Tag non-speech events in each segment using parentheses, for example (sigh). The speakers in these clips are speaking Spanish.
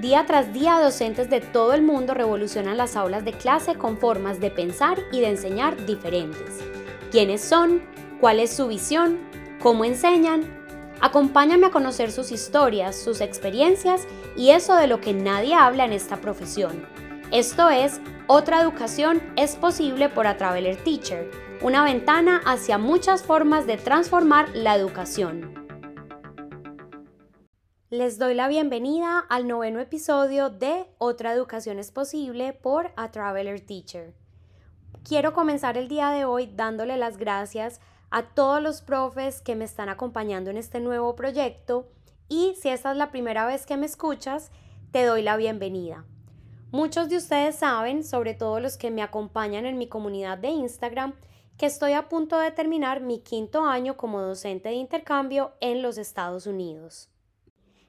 Día tras día, docentes de todo el mundo revolucionan las aulas de clase con formas de pensar y de enseñar diferentes. ¿Quiénes son? ¿Cuál es su visión? ¿Cómo enseñan? Acompáñame a conocer sus historias, sus experiencias y eso de lo que nadie habla en esta profesión. Esto es, otra educación es posible por A Traveler Teacher, una ventana hacia muchas formas de transformar la educación. Les doy la bienvenida al noveno episodio de Otra Educación es Posible por A Traveler Teacher. Quiero comenzar el día de hoy dándole las gracias a todos los profes que me están acompañando en este nuevo proyecto y si esta es la primera vez que me escuchas, te doy la bienvenida. Muchos de ustedes saben, sobre todo los que me acompañan en mi comunidad de Instagram, que estoy a punto de terminar mi quinto año como docente de intercambio en los Estados Unidos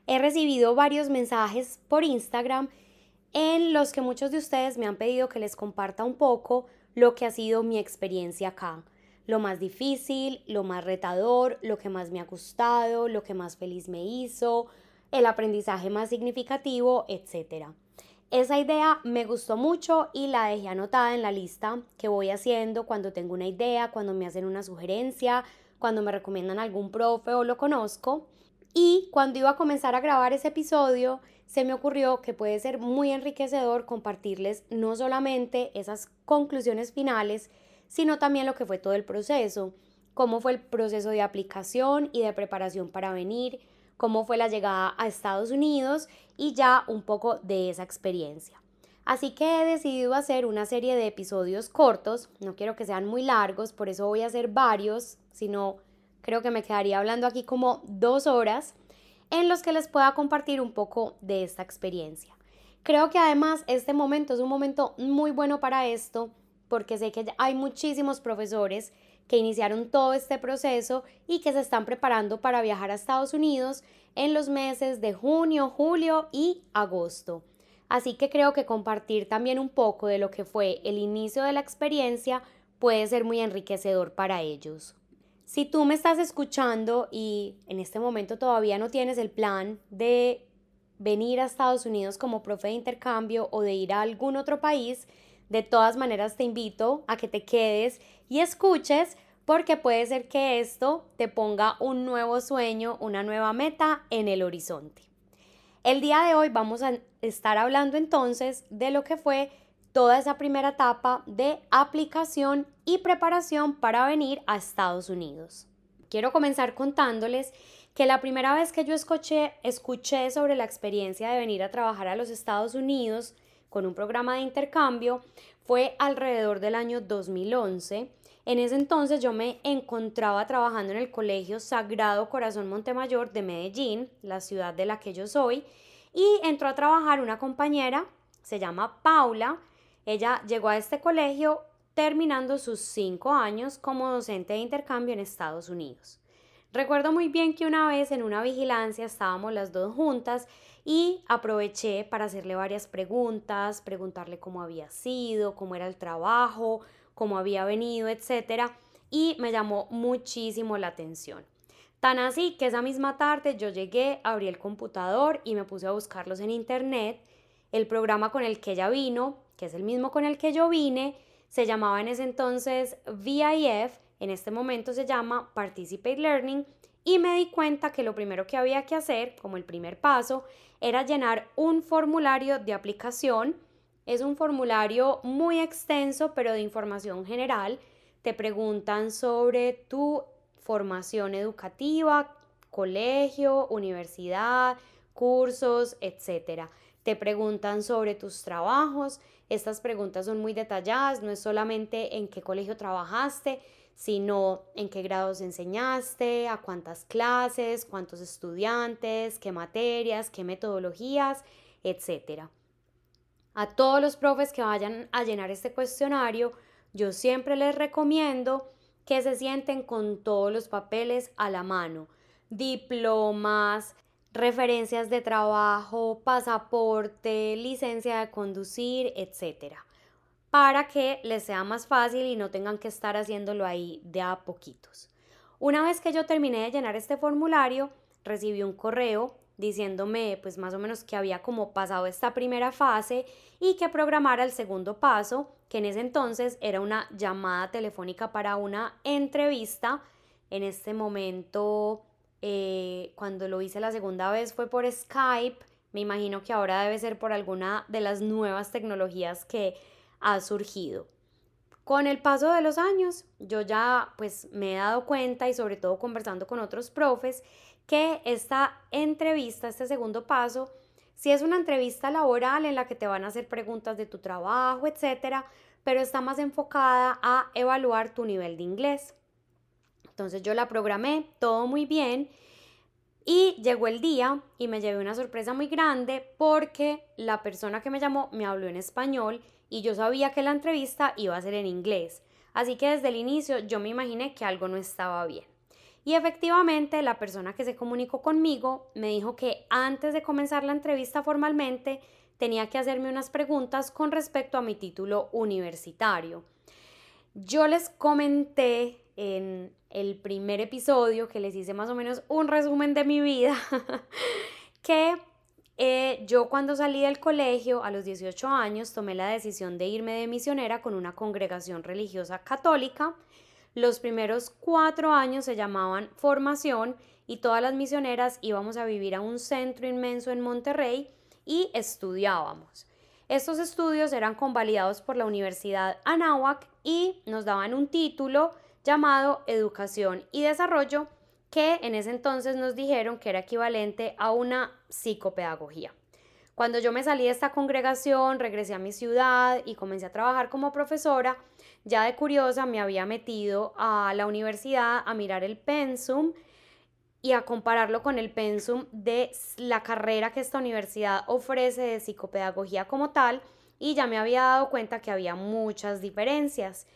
he recibido varios mensajes por Instagram en los que muchos de ustedes me han pedido que les comparta un poco lo que ha sido mi experiencia acá. Lo más difícil, lo más retador, lo que más me ha gustado, lo que más feliz me hizo, el aprendizaje más significativo, etc. Esa idea me gustó mucho y la dejé anotada en la lista que voy haciendo cuando tengo una idea, cuando me hacen una sugerencia, cuando me recomiendan algún profe o lo conozco. Y cuando iba a comenzar a grabar ese episodio, se me ocurrió que puede ser muy enriquecedor compartirles no solamente esas conclusiones finales, sino también lo que fue todo el proceso, cómo fue el proceso de aplicación y de preparación para venir, cómo fue la llegada a Estados Unidos y ya un poco de esa experiencia. Así que he decidido hacer una serie de episodios cortos, no quiero que sean muy largos, por eso voy a hacer varios, sino creo que me quedaría hablando aquí como dos horas en los que les pueda compartir un poco de esta experiencia. Creo que además este momento es un momento muy bueno para esto porque sé que hay muchísimos profesores que iniciaron todo este proceso y que se están preparando para viajar a Estados Unidos en los meses de junio, julio y agosto. Así que creo que compartir también un poco de lo que fue el inicio de la experiencia puede ser muy enriquecedor para ellos. Si tú me estás escuchando y en este momento todavía no tienes el plan de venir a Estados Unidos como profe de intercambio o de ir a algún otro país, de todas maneras te invito a que te quedes y escuches porque puede ser que esto te ponga un nuevo sueño, una nueva meta en el horizonte. El día de hoy vamos a estar hablando entonces de lo que fue toda esa primera etapa de aplicación y preparación para venir a Estados Unidos. Quiero comenzar contándoles que la primera vez que yo escuché, escuché sobre la experiencia de venir a trabajar a los Estados Unidos con un programa de intercambio fue alrededor del año 2011. En ese entonces yo me encontraba trabajando en el Colegio Sagrado Corazón Montemayor de Medellín, la ciudad de la que yo soy, y entró a trabajar una compañera, se llama Paula, ella llegó a este colegio terminando sus cinco años como docente de intercambio en Estados Unidos. Recuerdo muy bien que una vez en una vigilancia estábamos las dos juntas y aproveché para hacerle varias preguntas, preguntarle cómo había sido, cómo era el trabajo, cómo había venido, etc. Y me llamó muchísimo la atención. Tan así que esa misma tarde yo llegué, abrí el computador y me puse a buscarlos en internet. El programa con el que ella vino que es el mismo con el que yo vine, se llamaba en ese entonces VIF, en este momento se llama Participate Learning, y me di cuenta que lo primero que había que hacer, como el primer paso, era llenar un formulario de aplicación. Es un formulario muy extenso, pero de información general. Te preguntan sobre tu formación educativa, colegio, universidad, cursos, etc. Te preguntan sobre tus trabajos estas preguntas son muy detalladas, no es solamente en qué colegio trabajaste, sino en qué grados enseñaste, a cuántas clases, cuántos estudiantes, qué materias, qué metodologías, etc. A todos los profes que vayan a llenar este cuestionario, yo siempre les recomiendo que se sienten con todos los papeles a la mano, diplomas, referencias de trabajo, pasaporte, licencia de conducir, etcétera, para que les sea más fácil y no tengan que estar haciéndolo ahí de a poquitos. Una vez que yo terminé de llenar este formulario, recibí un correo diciéndome pues más o menos que había como pasado esta primera fase y que programara el segundo paso, que en ese entonces era una llamada telefónica para una entrevista. En este momento, eh, cuando lo hice la segunda vez fue por Skype. Me imagino que ahora debe ser por alguna de las nuevas tecnologías que ha surgido. Con el paso de los años, yo ya pues me he dado cuenta y sobre todo conversando con otros profes que esta entrevista, este segundo paso, si es una entrevista laboral en la que te van a hacer preguntas de tu trabajo, etcétera, pero está más enfocada a evaluar tu nivel de inglés. Entonces yo la programé todo muy bien y llegó el día y me llevé una sorpresa muy grande porque la persona que me llamó me habló en español y yo sabía que la entrevista iba a ser en inglés. Así que desde el inicio yo me imaginé que algo no estaba bien. Y efectivamente la persona que se comunicó conmigo me dijo que antes de comenzar la entrevista formalmente tenía que hacerme unas preguntas con respecto a mi título universitario. Yo les comenté en el primer episodio que les hice más o menos un resumen de mi vida (laughs) que eh, yo cuando salí del colegio a los 18 años tomé la decisión de irme de misionera con una congregación religiosa católica. Los primeros cuatro años se llamaban formación y todas las misioneras íbamos a vivir a un centro inmenso en Monterrey y estudiábamos. Estos estudios eran convalidados por la Universidad Anáhuac y nos daban un título llamado Educación y Desarrollo que en ese entonces nos dijeron que era equivalente a una psicopedagogía. Cuando yo me salí de esta congregación, regresé a mi ciudad y comencé a trabajar como profesora, ya de curiosa me había metido a la universidad a mirar el pensum y a compararlo con el pensum de la carrera que esta universidad ofrece de psicopedagogía como tal y ya me había dado cuenta que había muchas diferencias.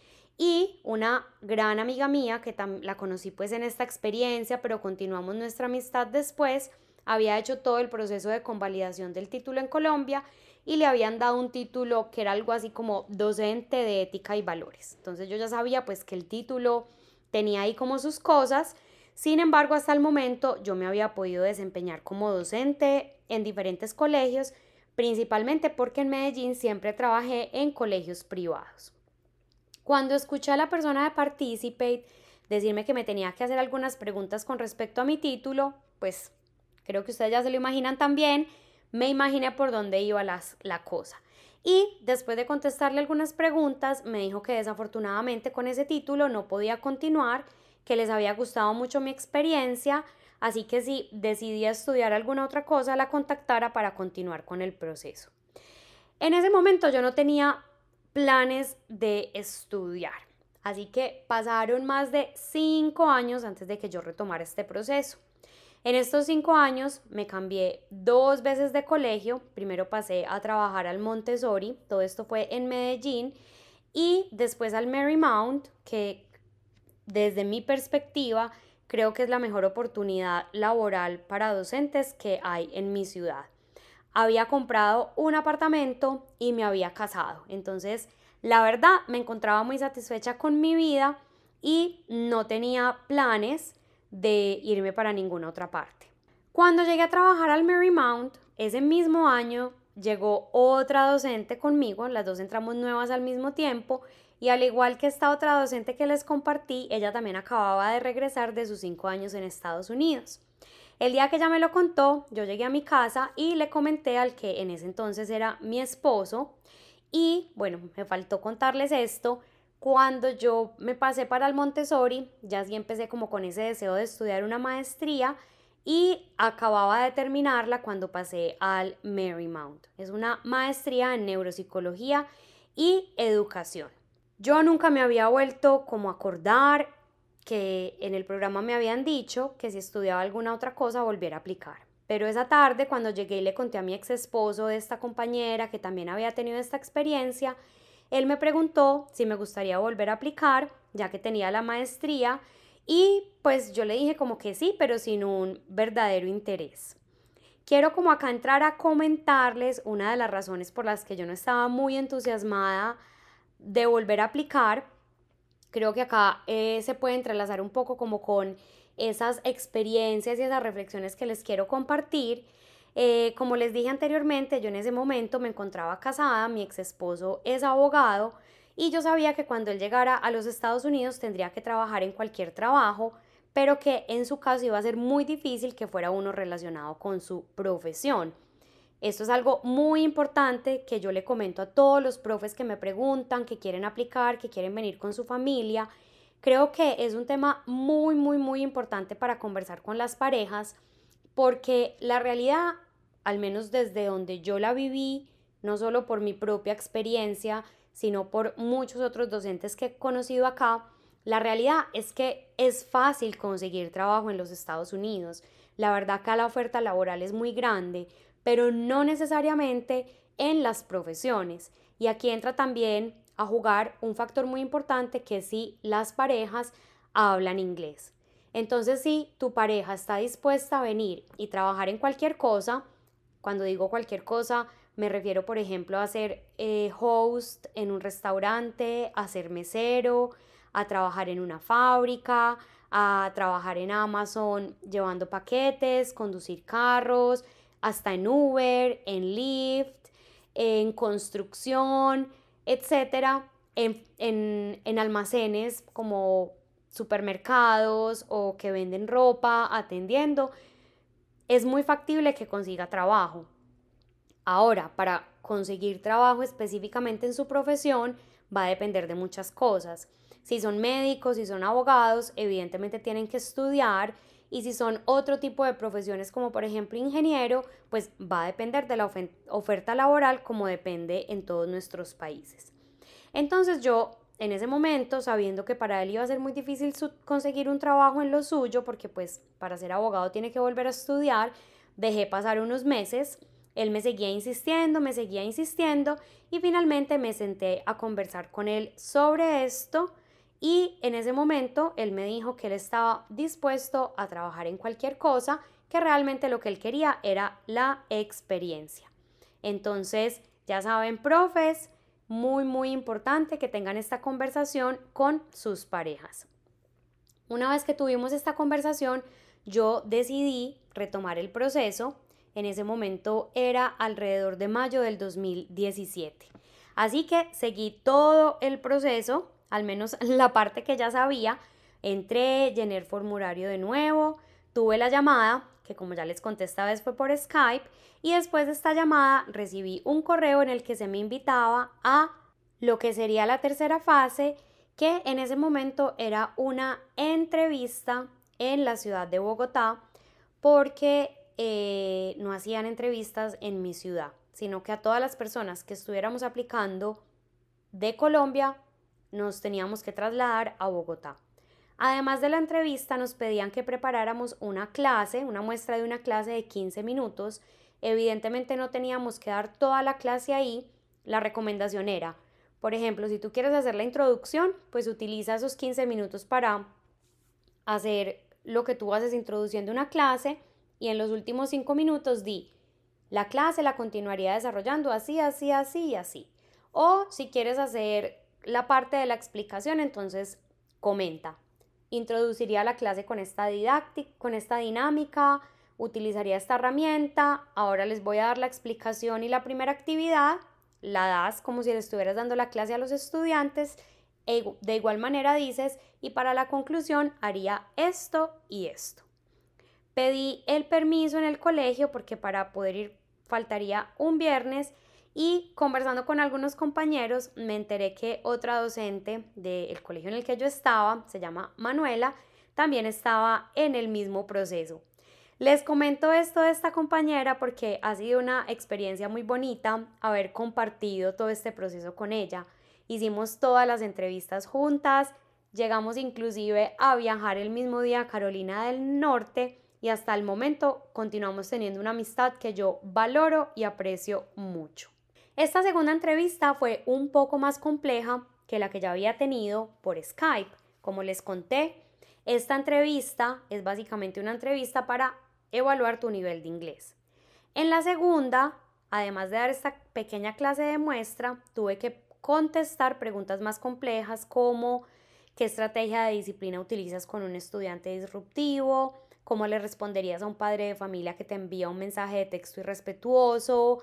Y una gran amiga mía, que la conocí pues en esta experiencia, pero continuamos nuestra amistad después, había hecho todo el proceso de convalidación del título en Colombia y le habían dado un título que era algo así como docente de ética y valores. Entonces yo ya sabía pues que el título tenía ahí como sus cosas. Sin embargo, hasta el momento yo me había podido desempeñar como docente en diferentes colegios, principalmente porque en Medellín siempre trabajé en colegios privados. Cuando escuché a la persona de Participate decirme que me tenía que hacer algunas preguntas con respecto a mi título, pues creo que ustedes ya se lo imaginan también, me imaginé por dónde iba las, la cosa. Y después de contestarle algunas preguntas, me dijo que desafortunadamente con ese título no podía continuar, que les había gustado mucho mi experiencia, así que si decidía estudiar alguna otra cosa, la contactara para continuar con el proceso. En ese momento yo no tenía planes de estudiar. Así que pasaron más de cinco años antes de que yo retomara este proceso. En estos cinco años me cambié dos veces de colegio. Primero pasé a trabajar al Montessori, todo esto fue en Medellín, y después al Marymount, que desde mi perspectiva creo que es la mejor oportunidad laboral para docentes que hay en mi ciudad había comprado un apartamento y me había casado. Entonces, la verdad, me encontraba muy satisfecha con mi vida y no tenía planes de irme para ninguna otra parte. Cuando llegué a trabajar al Marymount, ese mismo año llegó otra docente conmigo, las dos entramos nuevas al mismo tiempo y al igual que esta otra docente que les compartí, ella también acababa de regresar de sus cinco años en Estados Unidos. El día que ella me lo contó, yo llegué a mi casa y le comenté al que en ese entonces era mi esposo y bueno, me faltó contarles esto. Cuando yo me pasé para el Montessori, ya sí empecé como con ese deseo de estudiar una maestría y acababa de terminarla cuando pasé al Marymount. Es una maestría en neuropsicología y educación. Yo nunca me había vuelto como a acordar que en el programa me habían dicho que si estudiaba alguna otra cosa volviera a aplicar. Pero esa tarde, cuando llegué y le conté a mi ex esposo de esta compañera que también había tenido esta experiencia, él me preguntó si me gustaría volver a aplicar, ya que tenía la maestría, y pues yo le dije como que sí, pero sin un verdadero interés. Quiero como acá entrar a comentarles una de las razones por las que yo no estaba muy entusiasmada de volver a aplicar Creo que acá eh, se puede entrelazar un poco como con esas experiencias y esas reflexiones que les quiero compartir. Eh, como les dije anteriormente, yo en ese momento me encontraba casada, mi ex esposo es abogado y yo sabía que cuando él llegara a los Estados Unidos tendría que trabajar en cualquier trabajo, pero que en su caso iba a ser muy difícil que fuera uno relacionado con su profesión. Esto es algo muy importante que yo le comento a todos los profes que me preguntan, que quieren aplicar, que quieren venir con su familia. Creo que es un tema muy, muy, muy importante para conversar con las parejas porque la realidad, al menos desde donde yo la viví, no solo por mi propia experiencia, sino por muchos otros docentes que he conocido acá, la realidad es que es fácil conseguir trabajo en los Estados Unidos. La verdad que la oferta laboral es muy grande, pero no necesariamente en las profesiones. Y aquí entra también a jugar un factor muy importante que si las parejas hablan inglés. Entonces, si tu pareja está dispuesta a venir y trabajar en cualquier cosa, cuando digo cualquier cosa, me refiero, por ejemplo, a ser eh, host en un restaurante, a ser mesero, a trabajar en una fábrica, a trabajar en Amazon llevando paquetes, conducir carros, hasta en Uber, en Lyft, en construcción, etcétera, en, en almacenes como supermercados o que venden ropa, atendiendo, es muy factible que consiga trabajo. Ahora, para conseguir trabajo específicamente en su profesión, va a depender de muchas cosas. Si son médicos, si son abogados, evidentemente tienen que estudiar y si son otro tipo de profesiones como por ejemplo ingeniero, pues va a depender de la oferta laboral como depende en todos nuestros países. Entonces yo en ese momento, sabiendo que para él iba a ser muy difícil conseguir un trabajo en lo suyo, porque pues para ser abogado tiene que volver a estudiar, dejé pasar unos meses, él me seguía insistiendo, me seguía insistiendo y finalmente me senté a conversar con él sobre esto y en ese momento él me dijo que él estaba dispuesto a trabajar en cualquier cosa, que realmente lo que él quería era la experiencia. Entonces, ya saben, profes, muy, muy importante que tengan esta conversación con sus parejas. Una vez que tuvimos esta conversación, yo decidí retomar el proceso. En ese momento era alrededor de mayo del 2017. Así que seguí todo el proceso al menos (laughs) la parte que ya sabía. Entré, llené el formulario de nuevo, tuve la llamada, que como ya les conté esta fue por Skype, y después de esta llamada recibí un correo en el que se me invitaba a lo que sería la tercera fase, que en ese momento era una entrevista en la ciudad de Bogotá, porque eh, no hacían entrevistas en mi ciudad, sino que a todas las personas que estuviéramos aplicando de Colombia nos teníamos que trasladar a Bogotá. Además de la entrevista nos pedían que preparáramos una clase, una muestra de una clase de 15 minutos. Evidentemente no teníamos que dar toda la clase ahí. La recomendación era, por ejemplo, si tú quieres hacer la introducción, pues utiliza esos 15 minutos para hacer lo que tú haces introduciendo una clase y en los últimos 5 minutos di, la clase la continuaría desarrollando así, así, así y así. O si quieres hacer la parte de la explicación, entonces comenta. Introduciría la clase con esta didáctica, con esta dinámica, utilizaría esta herramienta, ahora les voy a dar la explicación y la primera actividad, la das como si le estuvieras dando la clase a los estudiantes, de igual manera dices, y para la conclusión haría esto y esto. Pedí el permiso en el colegio porque para poder ir faltaría un viernes y conversando con algunos compañeros me enteré que otra docente del colegio en el que yo estaba, se llama Manuela, también estaba en el mismo proceso. Les comento esto de esta compañera porque ha sido una experiencia muy bonita haber compartido todo este proceso con ella. Hicimos todas las entrevistas juntas, llegamos inclusive a viajar el mismo día a Carolina del Norte y hasta el momento continuamos teniendo una amistad que yo valoro y aprecio mucho. Esta segunda entrevista fue un poco más compleja que la que ya había tenido por Skype. Como les conté, esta entrevista es básicamente una entrevista para evaluar tu nivel de inglés. En la segunda, además de dar esta pequeña clase de muestra, tuve que contestar preguntas más complejas como qué estrategia de disciplina utilizas con un estudiante disruptivo, cómo le responderías a un padre de familia que te envía un mensaje de texto irrespetuoso,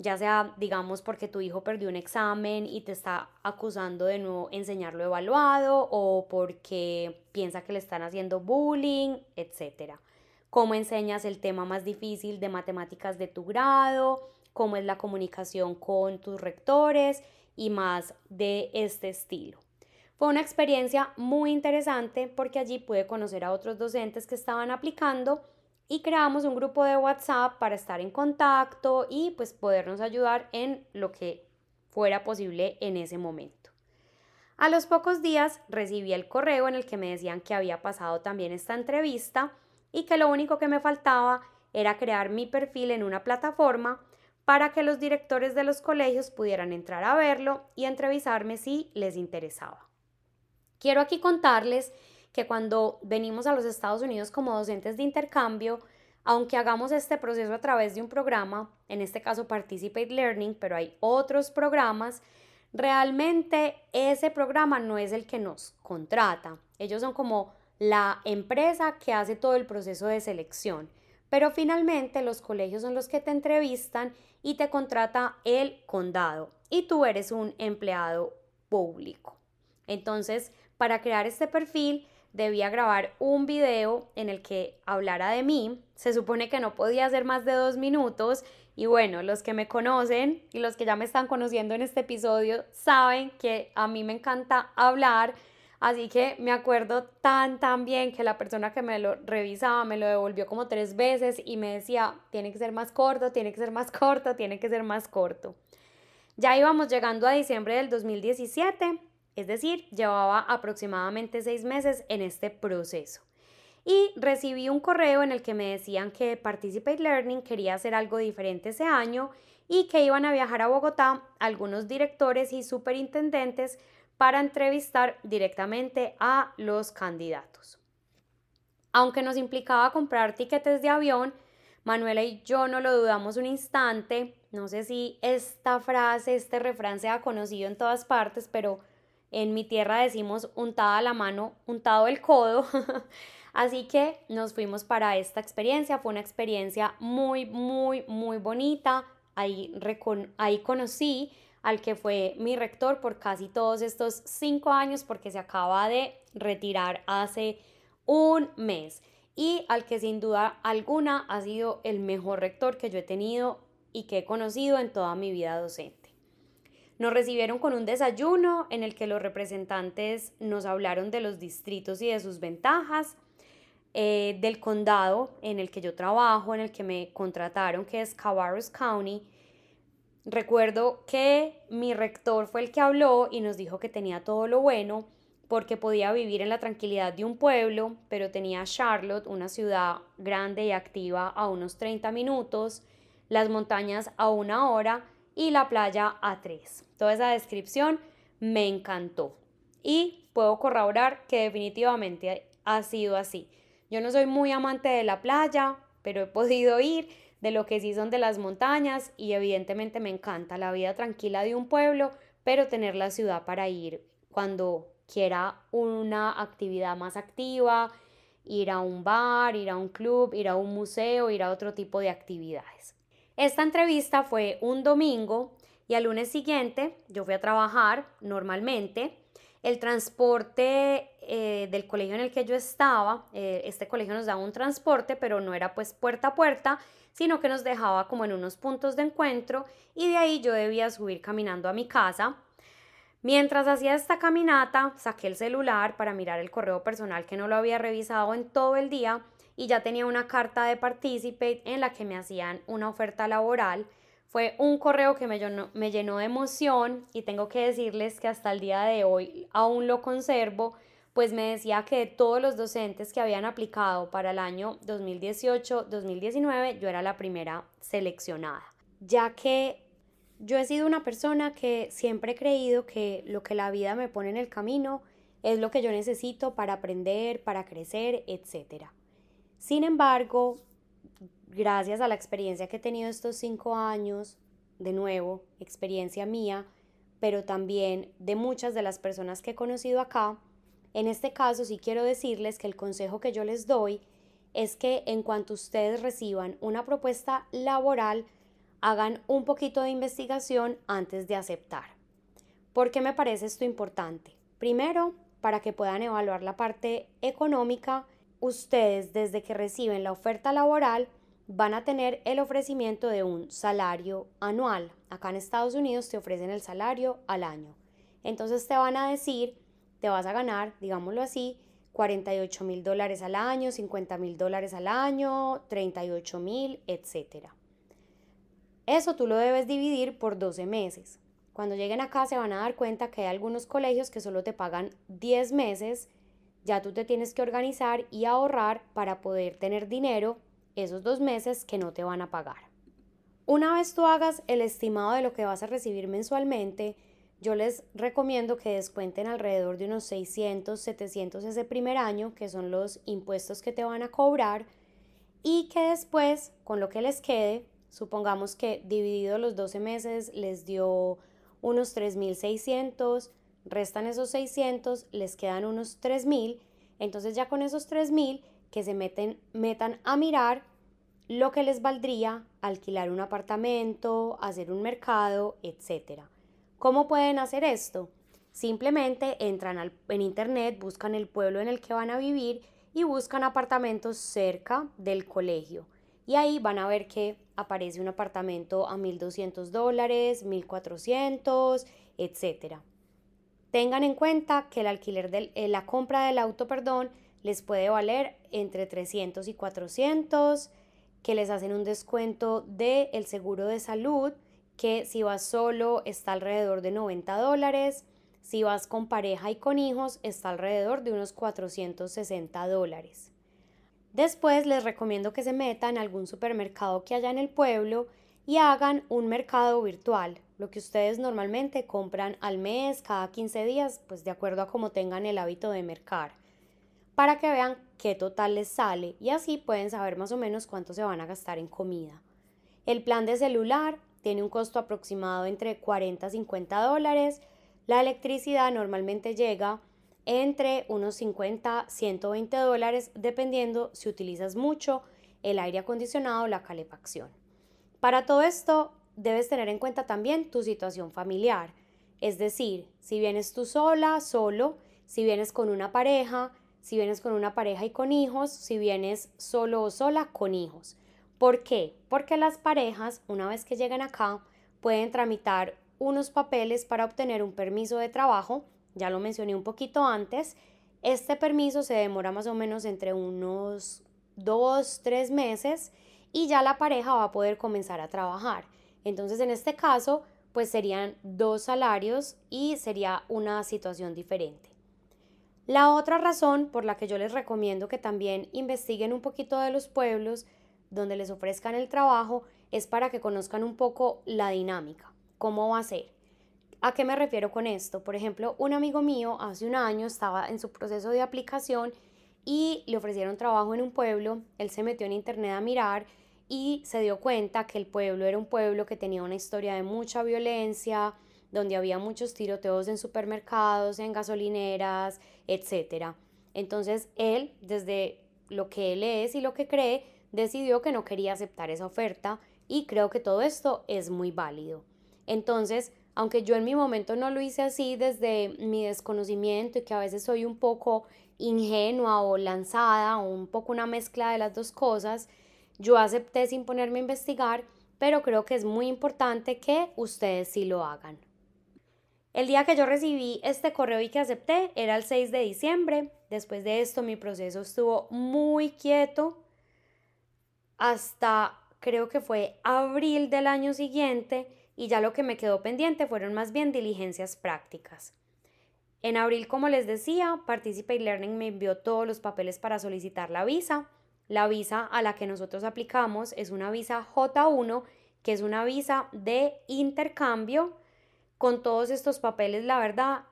ya sea, digamos, porque tu hijo perdió un examen y te está acusando de no enseñarlo evaluado o porque piensa que le están haciendo bullying, etc. Cómo enseñas el tema más difícil de matemáticas de tu grado, cómo es la comunicación con tus rectores y más de este estilo. Fue una experiencia muy interesante porque allí pude conocer a otros docentes que estaban aplicando y creamos un grupo de WhatsApp para estar en contacto y pues podernos ayudar en lo que fuera posible en ese momento. A los pocos días recibí el correo en el que me decían que había pasado también esta entrevista y que lo único que me faltaba era crear mi perfil en una plataforma para que los directores de los colegios pudieran entrar a verlo y entrevistarme si les interesaba. Quiero aquí contarles que cuando venimos a los Estados Unidos como docentes de intercambio, aunque hagamos este proceso a través de un programa, en este caso Participate Learning, pero hay otros programas, realmente ese programa no es el que nos contrata. Ellos son como la empresa que hace todo el proceso de selección. Pero finalmente los colegios son los que te entrevistan y te contrata el condado y tú eres un empleado público. Entonces, para crear este perfil, debía grabar un video en el que hablara de mí. Se supone que no podía ser más de dos minutos. Y bueno, los que me conocen y los que ya me están conociendo en este episodio saben que a mí me encanta hablar. Así que me acuerdo tan, tan bien que la persona que me lo revisaba me lo devolvió como tres veces y me decía, tiene que ser más corto, tiene que ser más corto, tiene que ser más corto. Ya íbamos llegando a diciembre del 2017 es decir, llevaba aproximadamente seis meses en este proceso. Y recibí un correo en el que me decían que Participate Learning quería hacer algo diferente ese año y que iban a viajar a Bogotá algunos directores y superintendentes para entrevistar directamente a los candidatos. Aunque nos implicaba comprar tiquetes de avión, Manuela y yo no lo dudamos un instante. No sé si esta frase, este refrán sea conocido en todas partes, pero en mi tierra decimos untada la mano, untado el codo. (laughs) Así que nos fuimos para esta experiencia. Fue una experiencia muy, muy, muy bonita. Ahí, ahí conocí al que fue mi rector por casi todos estos cinco años porque se acaba de retirar hace un mes y al que sin duda alguna ha sido el mejor rector que yo he tenido y que he conocido en toda mi vida docente. Nos recibieron con un desayuno en el que los representantes nos hablaron de los distritos y de sus ventajas, eh, del condado en el que yo trabajo, en el que me contrataron, que es Cabarrus County. Recuerdo que mi rector fue el que habló y nos dijo que tenía todo lo bueno porque podía vivir en la tranquilidad de un pueblo, pero tenía Charlotte, una ciudad grande y activa, a unos 30 minutos, las montañas a una hora y la playa a tres. Toda esa descripción me encantó y puedo corroborar que definitivamente ha sido así. Yo no soy muy amante de la playa, pero he podido ir de lo que sí son de las montañas y evidentemente me encanta la vida tranquila de un pueblo, pero tener la ciudad para ir cuando quiera una actividad más activa, ir a un bar, ir a un club, ir a un museo, ir a otro tipo de actividades. Esta entrevista fue un domingo y al lunes siguiente yo fui a trabajar normalmente. El transporte eh, del colegio en el que yo estaba, eh, este colegio nos daba un transporte, pero no era pues puerta a puerta, sino que nos dejaba como en unos puntos de encuentro y de ahí yo debía subir caminando a mi casa. Mientras hacía esta caminata, saqué el celular para mirar el correo personal que no lo había revisado en todo el día y ya tenía una carta de Participate en la que me hacían una oferta laboral. Fue un correo que me llenó, me llenó de emoción y tengo que decirles que hasta el día de hoy aún lo conservo, pues me decía que de todos los docentes que habían aplicado para el año 2018-2019, yo era la primera seleccionada, ya que yo he sido una persona que siempre he creído que lo que la vida me pone en el camino es lo que yo necesito para aprender, para crecer, etcétera. Sin embargo, gracias a la experiencia que he tenido estos cinco años, de nuevo, experiencia mía, pero también de muchas de las personas que he conocido acá, En este caso sí quiero decirles que el consejo que yo les doy es que en cuanto ustedes reciban una propuesta laboral, hagan un poquito de investigación antes de aceptar. ¿Por qué me parece esto importante? Primero, para que puedan evaluar la parte económica, ustedes desde que reciben la oferta laboral van a tener el ofrecimiento de un salario anual. Acá en Estados Unidos te ofrecen el salario al año. Entonces te van a decir, te vas a ganar, digámoslo así, 48 mil dólares al año, 50 mil dólares al año, 38 mil, etc. Eso tú lo debes dividir por 12 meses. Cuando lleguen acá se van a dar cuenta que hay algunos colegios que solo te pagan 10 meses. Ya tú te tienes que organizar y ahorrar para poder tener dinero esos dos meses que no te van a pagar. Una vez tú hagas el estimado de lo que vas a recibir mensualmente, yo les recomiendo que descuenten alrededor de unos 600, 700 ese primer año, que son los impuestos que te van a cobrar, y que después, con lo que les quede, supongamos que dividido los 12 meses les dio unos 3.600, restan esos 600, les quedan unos 3.000, entonces ya con esos 3.000 que se meten, metan a mirar lo que les valdría alquilar un apartamento, hacer un mercado, etcétera. ¿Cómo pueden hacer esto? Simplemente entran en internet, buscan el pueblo en el que van a vivir y buscan apartamentos cerca del colegio. Y ahí van a ver que aparece un apartamento a 1.200 dólares, 1.400, etc. Tengan en cuenta que el alquiler de eh, la compra del auto, perdón, les puede valer entre 300 y 400, que les hacen un descuento del el seguro de salud que si vas solo está alrededor de 90 dólares, si vas con pareja y con hijos está alrededor de unos 460 dólares. Después les recomiendo que se metan a algún supermercado que haya en el pueblo y hagan un mercado virtual, lo que ustedes normalmente compran al mes, cada 15 días, pues de acuerdo a cómo tengan el hábito de mercar, para que vean qué total les sale y así pueden saber más o menos cuánto se van a gastar en comida. El plan de celular tiene un costo aproximado entre 40 a 50 dólares. La electricidad normalmente llega entre unos 50 a 120 dólares dependiendo si utilizas mucho el aire acondicionado o la calefacción. Para todo esto debes tener en cuenta también tu situación familiar, es decir, si vienes tú sola, solo, si vienes con una pareja, si vienes con una pareja y con hijos, si vienes solo o sola con hijos. ¿Por qué? Porque las parejas, una vez que lleguen acá, pueden tramitar unos papeles para obtener un permiso de trabajo, ya lo mencioné un poquito antes, este permiso se demora más o menos entre unos dos, tres meses y ya la pareja va a poder comenzar a trabajar. Entonces, en este caso, pues serían dos salarios y sería una situación diferente. La otra razón por la que yo les recomiendo que también investiguen un poquito de los pueblos donde les ofrezcan el trabajo es para que conozcan un poco la dinámica, cómo va a ser. ¿A qué me refiero con esto? Por ejemplo, un amigo mío hace un año estaba en su proceso de aplicación y le ofrecieron trabajo en un pueblo, él se metió en internet a mirar y se dio cuenta que el pueblo era un pueblo que tenía una historia de mucha violencia, donde había muchos tiroteos en supermercados, en gasolineras, etc. Entonces él, desde lo que él es y lo que cree, decidió que no quería aceptar esa oferta y creo que todo esto es muy válido. Entonces, aunque yo en mi momento no lo hice así desde mi desconocimiento y que a veces soy un poco ingenua o lanzada o un poco una mezcla de las dos cosas, yo acepté sin ponerme a investigar, pero creo que es muy importante que ustedes sí lo hagan. El día que yo recibí este correo y que acepté era el 6 de diciembre. Después de esto mi proceso estuvo muy quieto hasta creo que fue abril del año siguiente y ya lo que me quedó pendiente fueron más bien diligencias prácticas. En abril, como les decía, Participate Learning me envió todos los papeles para solicitar la visa. La visa a la que nosotros aplicamos es una visa J1, que es una visa de intercambio. Con todos estos papeles, la verdad,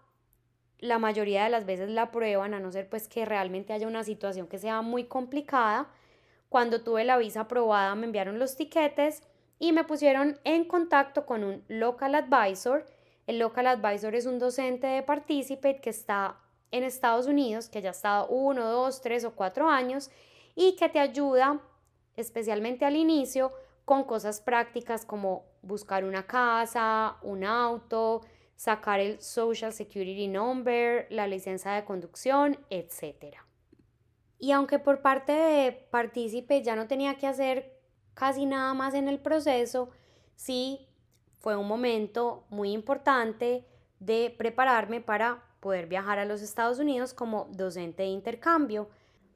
la mayoría de las veces la aprueban, a no ser pues que realmente haya una situación que sea muy complicada. Cuando tuve la visa aprobada me enviaron los tiquetes y me pusieron en contacto con un local advisor. El local advisor es un docente de Participate que está en Estados Unidos, que ya ha estado uno, dos, tres o cuatro años y que te ayuda, especialmente al inicio, con cosas prácticas como buscar una casa, un auto, sacar el Social Security Number, la licencia de conducción, etc. Y aunque por parte de partícipe ya no tenía que hacer casi nada más en el proceso, sí fue un momento muy importante de prepararme para poder viajar a los Estados Unidos como docente de intercambio.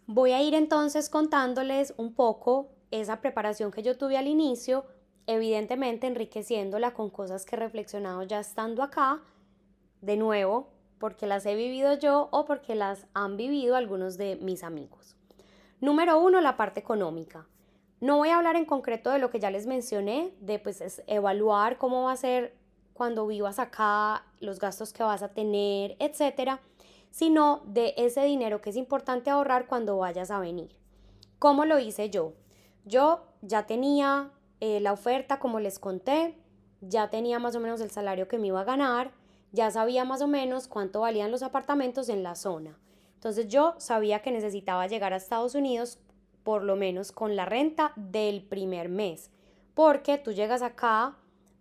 Voy a ir entonces contándoles un poco esa preparación que yo tuve al inicio, evidentemente enriqueciéndola con cosas que he reflexionado ya estando acá, de nuevo, porque las he vivido yo o porque las han vivido algunos de mis amigos. Número uno, la parte económica. No voy a hablar en concreto de lo que ya les mencioné, de pues evaluar cómo va a ser cuando vivas acá, los gastos que vas a tener, etcétera, sino de ese dinero que es importante ahorrar cuando vayas a venir. ¿Cómo lo hice yo? Yo ya tenía eh, la oferta, como les conté, ya tenía más o menos el salario que me iba a ganar, ya sabía más o menos cuánto valían los apartamentos en la zona. Entonces yo sabía que necesitaba llegar a Estados Unidos por lo menos con la renta del primer mes, porque tú llegas acá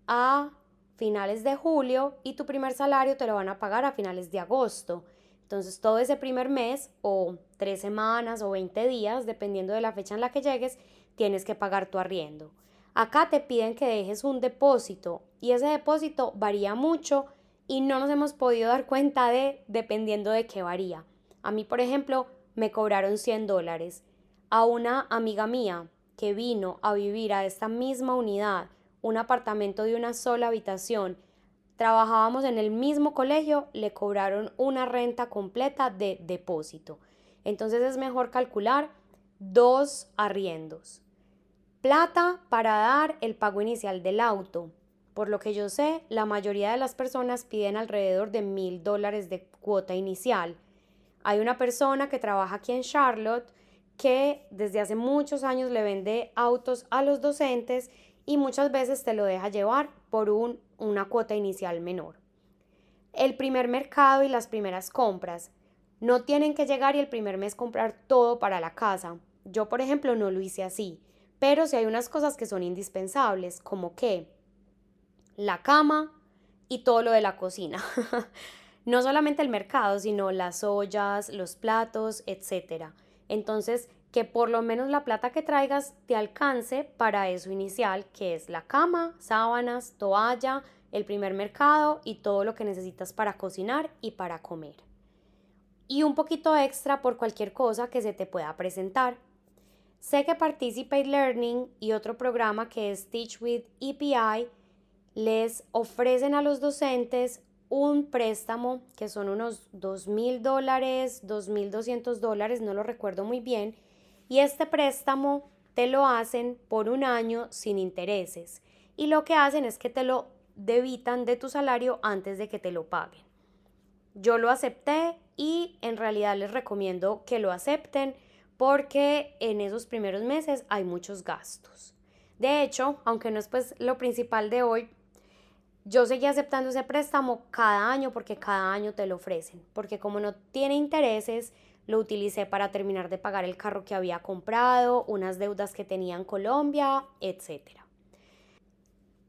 a finales de julio y tu primer salario te lo van a pagar a finales de agosto. Entonces todo ese primer mes o tres semanas o 20 días, dependiendo de la fecha en la que llegues, tienes que pagar tu arriendo. Acá te piden que dejes un depósito y ese depósito varía mucho y no nos hemos podido dar cuenta de dependiendo de qué varía. A mí, por ejemplo, me cobraron 100 dólares. A una amiga mía que vino a vivir a esta misma unidad, un apartamento de una sola habitación, trabajábamos en el mismo colegio, le cobraron una renta completa de depósito. Entonces es mejor calcular dos arriendos. Plata para dar el pago inicial del auto. Por lo que yo sé, la mayoría de las personas piden alrededor de mil dólares de cuota inicial. Hay una persona que trabaja aquí en Charlotte que desde hace muchos años le vende autos a los docentes y muchas veces te lo deja llevar por un, una cuota inicial menor. El primer mercado y las primeras compras. No tienen que llegar y el primer mes comprar todo para la casa. Yo, por ejemplo, no lo hice así. Pero si hay unas cosas que son indispensables, como que la cama y todo lo de la cocina. (laughs) no solamente el mercado, sino las ollas, los platos, etc. Entonces, que por lo menos la plata que traigas te alcance para eso inicial, que es la cama, sábanas, toalla, el primer mercado y todo lo que necesitas para cocinar y para comer. Y un poquito extra por cualquier cosa que se te pueda presentar. Sé que Participate Learning y otro programa que es Teach with EPI les ofrecen a los docentes un préstamo que son unos dos mil dólares, dos mil doscientos dólares, no lo recuerdo muy bien, y este préstamo te lo hacen por un año sin intereses y lo que hacen es que te lo debitan de tu salario antes de que te lo paguen. Yo lo acepté y en realidad les recomiendo que lo acepten porque en esos primeros meses hay muchos gastos. De hecho, aunque no es pues lo principal de hoy, yo seguí aceptando ese préstamo cada año porque cada año te lo ofrecen, porque como no tiene intereses, lo utilicé para terminar de pagar el carro que había comprado, unas deudas que tenía en Colombia, etc.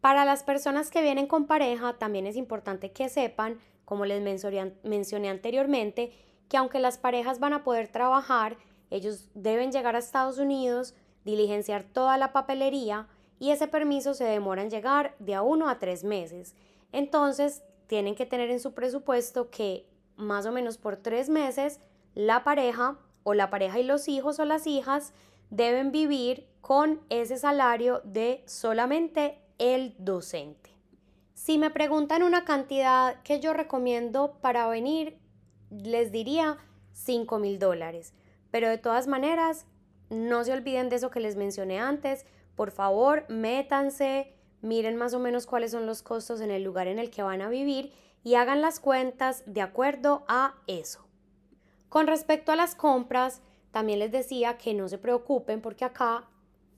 Para las personas que vienen con pareja, también es importante que sepan, como les mencioné anteriormente, que aunque las parejas van a poder trabajar, ellos deben llegar a Estados Unidos, diligenciar toda la papelería y ese permiso se demora en llegar de a uno a tres meses. Entonces, tienen que tener en su presupuesto que más o menos por tres meses la pareja o la pareja y los hijos o las hijas deben vivir con ese salario de solamente el docente. Si me preguntan una cantidad que yo recomiendo para venir, les diría 5 mil dólares. Pero de todas maneras, no se olviden de eso que les mencioné antes. Por favor, métanse, miren más o menos cuáles son los costos en el lugar en el que van a vivir y hagan las cuentas de acuerdo a eso. Con respecto a las compras, también les decía que no se preocupen porque acá,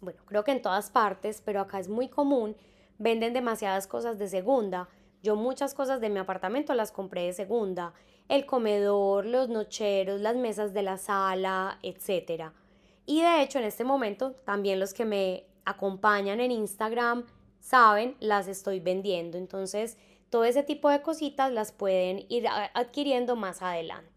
bueno, creo que en todas partes, pero acá es muy común, venden demasiadas cosas de segunda. Yo muchas cosas de mi apartamento las compré de segunda. el comedor, los nocheros, las mesas de la sala, etc. Y de hecho en este momento también los que me acompañan en Instagram saben, las estoy vendiendo. Entonces todo ese tipo de cositas las pueden ir adquiriendo más adelante.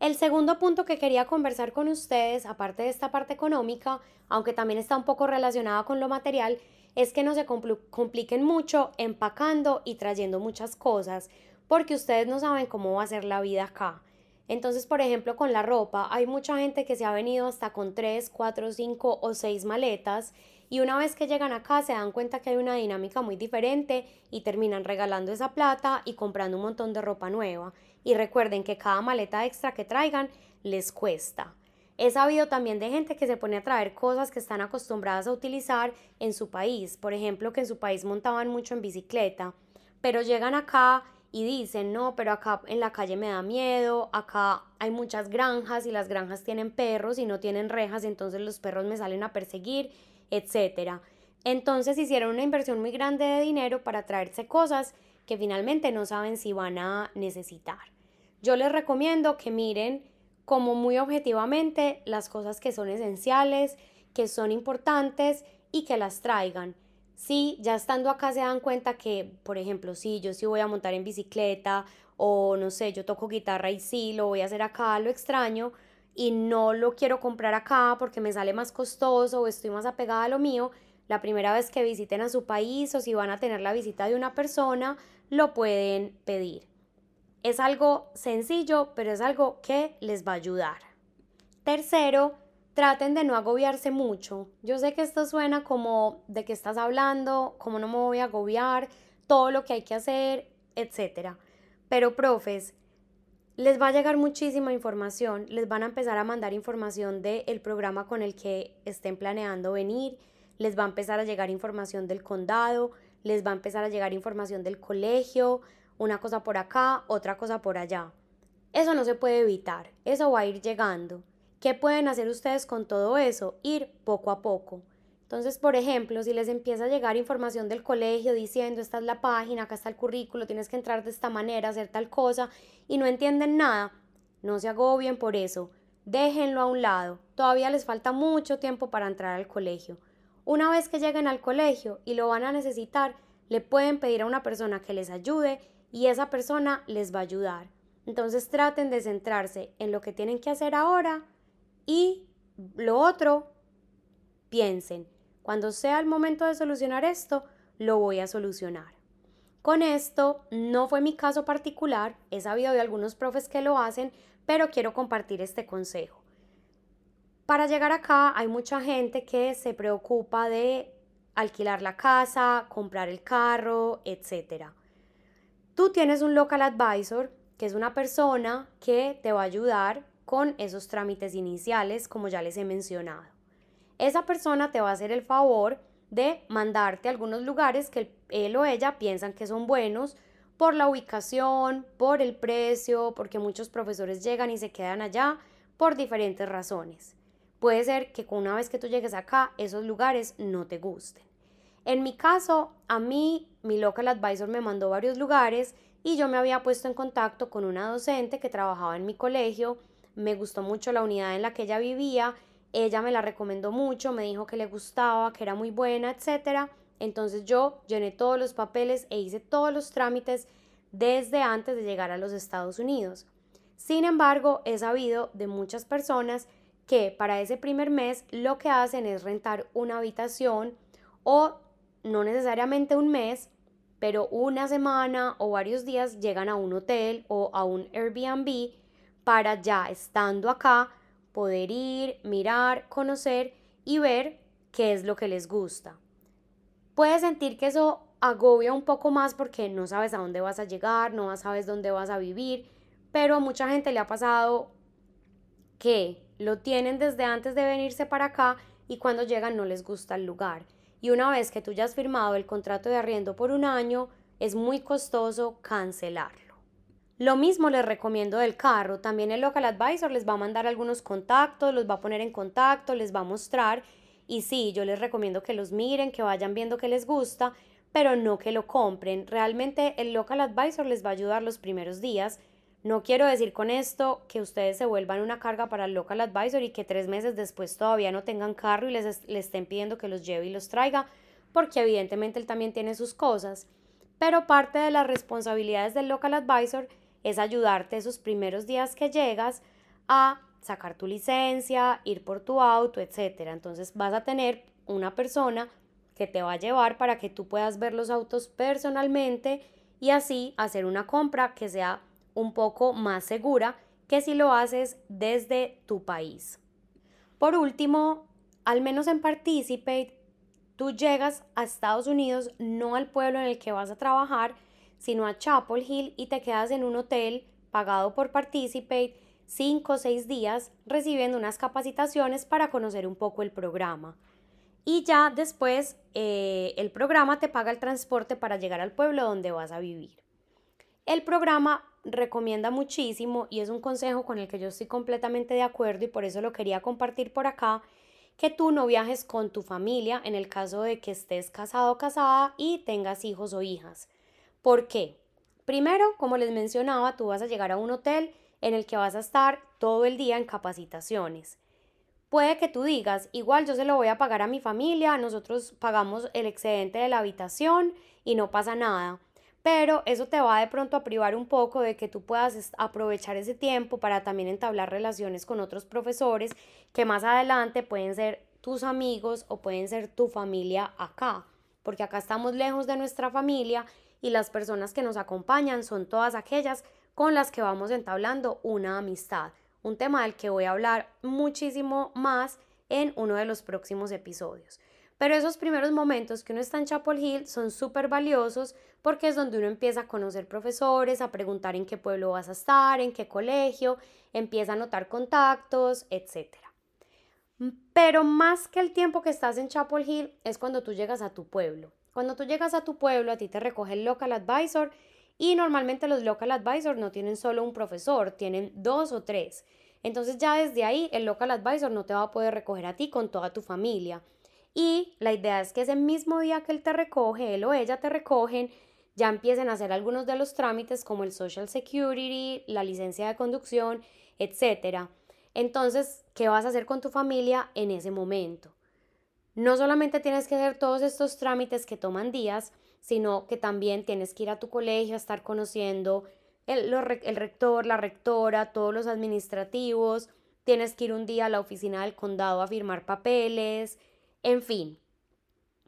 El segundo punto que quería conversar con ustedes, aparte de esta parte económica, aunque también está un poco relacionada con lo material, es que no se compliquen mucho empacando y trayendo muchas cosas, porque ustedes no saben cómo va a ser la vida acá. Entonces, por ejemplo, con la ropa, hay mucha gente que se ha venido hasta con 3, 4, 5 o 6 maletas y una vez que llegan acá se dan cuenta que hay una dinámica muy diferente y terminan regalando esa plata y comprando un montón de ropa nueva. Y recuerden que cada maleta extra que traigan les cuesta. He sabido también de gente que se pone a traer cosas que están acostumbradas a utilizar en su país. Por ejemplo, que en su país montaban mucho en bicicleta, pero llegan acá y dicen, no, pero acá en la calle me da miedo, acá hay muchas granjas y las granjas tienen perros y no tienen rejas, entonces los perros me salen a perseguir, etc. Entonces hicieron una inversión muy grande de dinero para traerse cosas que finalmente no saben si van a necesitar. Yo les recomiendo que miren como muy objetivamente las cosas que son esenciales, que son importantes y que las traigan si ya estando acá se dan cuenta que, por ejemplo, si yo sí voy a montar en bicicleta o no sé, yo toco guitarra y sí lo voy a hacer acá, lo extraño y no lo quiero comprar acá porque me sale más costoso o estoy más apegada a lo mío, la primera vez que visiten a su país o si van a tener la visita de una persona, lo pueden pedir. Es algo sencillo, pero es algo que les va a ayudar. Tercero, traten de no agobiarse mucho. Yo sé que esto suena como de qué estás hablando, cómo no me voy a agobiar, todo lo que hay que hacer, etc. Pero, profes, les va a llegar muchísima información, les van a empezar a mandar información del programa con el que estén planeando venir, les va a empezar a llegar información del condado, les va a empezar a llegar información del colegio, una cosa por acá, otra cosa por allá. Eso no se puede evitar, eso va a ir llegando. ¿Qué pueden hacer ustedes con todo eso? Ir poco a poco. Entonces, por ejemplo, si les empieza a llegar información del colegio diciendo, esta es la página, acá está el currículo, tienes que entrar de esta manera, hacer tal cosa, y no entienden nada, no se agobien por eso. Déjenlo a un lado. Todavía les falta mucho tiempo para entrar al colegio. Una vez que lleguen al colegio y lo van a necesitar, le pueden pedir a una persona que les ayude y esa persona les va a ayudar. Entonces traten de centrarse en lo que tienen que hacer ahora y lo otro, piensen, cuando sea el momento de solucionar esto, lo voy a solucionar. Con esto no fue mi caso particular, he sabido de algunos profes que lo hacen, pero quiero compartir este consejo. Para llegar acá hay mucha gente que se preocupa de alquilar la casa, comprar el carro, etc. Tú tienes un local advisor, que es una persona que te va a ayudar con esos trámites iniciales, como ya les he mencionado. Esa persona te va a hacer el favor de mandarte a algunos lugares que él o ella piensan que son buenos por la ubicación, por el precio, porque muchos profesores llegan y se quedan allá por diferentes razones. Puede ser que una vez que tú llegues acá, esos lugares no te gusten. En mi caso, a mí, mi local advisor me mandó varios lugares y yo me había puesto en contacto con una docente que trabajaba en mi colegio me gustó mucho la unidad en la que ella vivía, ella me la recomendó mucho, me dijo que le gustaba, que era muy buena, etc. Entonces yo llené todos los papeles e hice todos los trámites desde antes de llegar a los Estados Unidos. Sin embargo, he sabido de muchas personas que para ese primer mes lo que hacen es rentar una habitación o no necesariamente un mes, pero una semana o varios días llegan a un hotel o a un Airbnb para ya estando acá poder ir, mirar, conocer y ver qué es lo que les gusta. Puedes sentir que eso agobia un poco más porque no sabes a dónde vas a llegar, no sabes dónde vas a vivir, pero a mucha gente le ha pasado que lo tienen desde antes de venirse para acá y cuando llegan no les gusta el lugar. Y una vez que tú ya has firmado el contrato de arriendo por un año, es muy costoso cancelarlo. Lo mismo les recomiendo del carro. También el local advisor les va a mandar algunos contactos, los va a poner en contacto, les va a mostrar. Y sí, yo les recomiendo que los miren, que vayan viendo que les gusta, pero no que lo compren. Realmente el local advisor les va a ayudar los primeros días. No quiero decir con esto que ustedes se vuelvan una carga para el local advisor y que tres meses después todavía no tengan carro y les, les estén pidiendo que los lleve y los traiga, porque evidentemente él también tiene sus cosas. Pero parte de las responsabilidades del local advisor es ayudarte esos primeros días que llegas a sacar tu licencia, ir por tu auto, etc. Entonces vas a tener una persona que te va a llevar para que tú puedas ver los autos personalmente y así hacer una compra que sea un poco más segura que si lo haces desde tu país. Por último, al menos en Participate, tú llegas a Estados Unidos no al pueblo en el que vas a trabajar, sino a Chapel Hill y te quedas en un hotel pagado por Participate cinco o seis días recibiendo unas capacitaciones para conocer un poco el programa. Y ya después eh, el programa te paga el transporte para llegar al pueblo donde vas a vivir. El programa recomienda muchísimo y es un consejo con el que yo estoy completamente de acuerdo y por eso lo quería compartir por acá, que tú no viajes con tu familia en el caso de que estés casado o casada y tengas hijos o hijas. ¿Por qué? Primero, como les mencionaba, tú vas a llegar a un hotel en el que vas a estar todo el día en capacitaciones. Puede que tú digas, igual yo se lo voy a pagar a mi familia, nosotros pagamos el excedente de la habitación y no pasa nada. Pero eso te va de pronto a privar un poco de que tú puedas aprovechar ese tiempo para también entablar relaciones con otros profesores que más adelante pueden ser tus amigos o pueden ser tu familia acá, porque acá estamos lejos de nuestra familia y las personas que nos acompañan son todas aquellas con las que vamos entablando una amistad, un tema del que voy a hablar muchísimo más en uno de los próximos episodios. Pero esos primeros momentos que uno está en Chapel Hill son súper valiosos porque es donde uno empieza a conocer profesores, a preguntar en qué pueblo vas a estar, en qué colegio, empieza a notar contactos, etc. Pero más que el tiempo que estás en Chapel Hill es cuando tú llegas a tu pueblo. Cuando tú llegas a tu pueblo, a ti te recoge el local advisor y normalmente los local advisor no tienen solo un profesor, tienen dos o tres. Entonces ya desde ahí el local advisor no te va a poder recoger a ti con toda tu familia. Y la idea es que ese mismo día que él te recoge, él o ella te recogen, ya empiecen a hacer algunos de los trámites como el Social Security, la licencia de conducción, etc. Entonces, ¿qué vas a hacer con tu familia en ese momento? No solamente tienes que hacer todos estos trámites que toman días, sino que también tienes que ir a tu colegio a estar conociendo el, el rector, la rectora, todos los administrativos, tienes que ir un día a la oficina del condado a firmar papeles, en fin.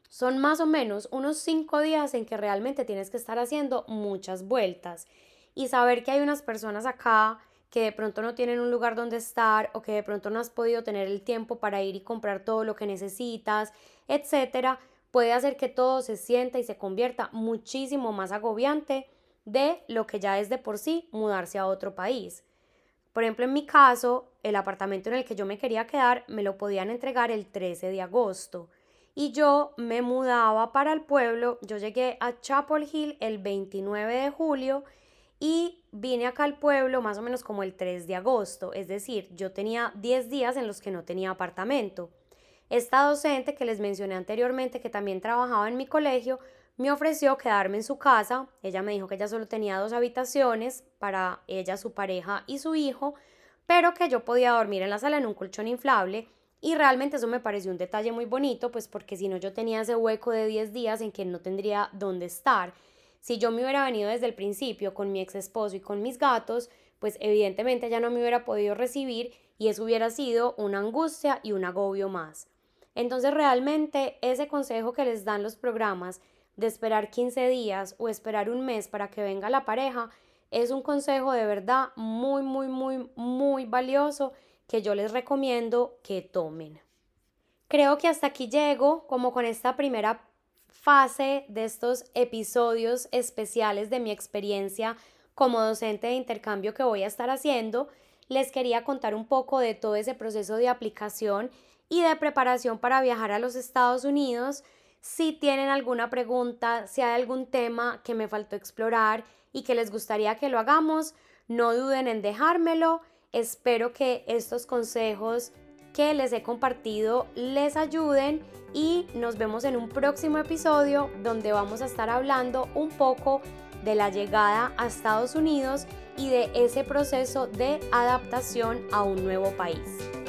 Son más o menos unos cinco días en que realmente tienes que estar haciendo muchas vueltas y saber que hay unas personas acá que de pronto no tienen un lugar donde estar o que de pronto no has podido tener el tiempo para ir y comprar todo lo que necesitas, etcétera, puede hacer que todo se sienta y se convierta muchísimo más agobiante de lo que ya es de por sí mudarse a otro país. Por ejemplo, en mi caso, el apartamento en el que yo me quería quedar me lo podían entregar el 13 de agosto y yo me mudaba para el pueblo. Yo llegué a Chapel Hill el 29 de julio y vine acá al pueblo más o menos como el 3 de agosto, es decir, yo tenía 10 días en los que no tenía apartamento. Esta docente que les mencioné anteriormente, que también trabajaba en mi colegio, me ofreció quedarme en su casa. Ella me dijo que ella solo tenía dos habitaciones para ella, su pareja y su hijo, pero que yo podía dormir en la sala en un colchón inflable. Y realmente eso me pareció un detalle muy bonito, pues porque si no yo tenía ese hueco de 10 días en que no tendría dónde estar. Si yo me hubiera venido desde el principio con mi ex esposo y con mis gatos, pues evidentemente ya no me hubiera podido recibir y eso hubiera sido una angustia y un agobio más. Entonces realmente ese consejo que les dan los programas de esperar 15 días o esperar un mes para que venga la pareja es un consejo de verdad muy, muy, muy, muy valioso que yo les recomiendo que tomen. Creo que hasta aquí llego como con esta primera fase de estos episodios especiales de mi experiencia como docente de intercambio que voy a estar haciendo. Les quería contar un poco de todo ese proceso de aplicación y de preparación para viajar a los Estados Unidos. Si tienen alguna pregunta, si hay algún tema que me faltó explorar y que les gustaría que lo hagamos, no duden en dejármelo. Espero que estos consejos que les he compartido les ayuden y nos vemos en un próximo episodio donde vamos a estar hablando un poco de la llegada a Estados Unidos y de ese proceso de adaptación a un nuevo país.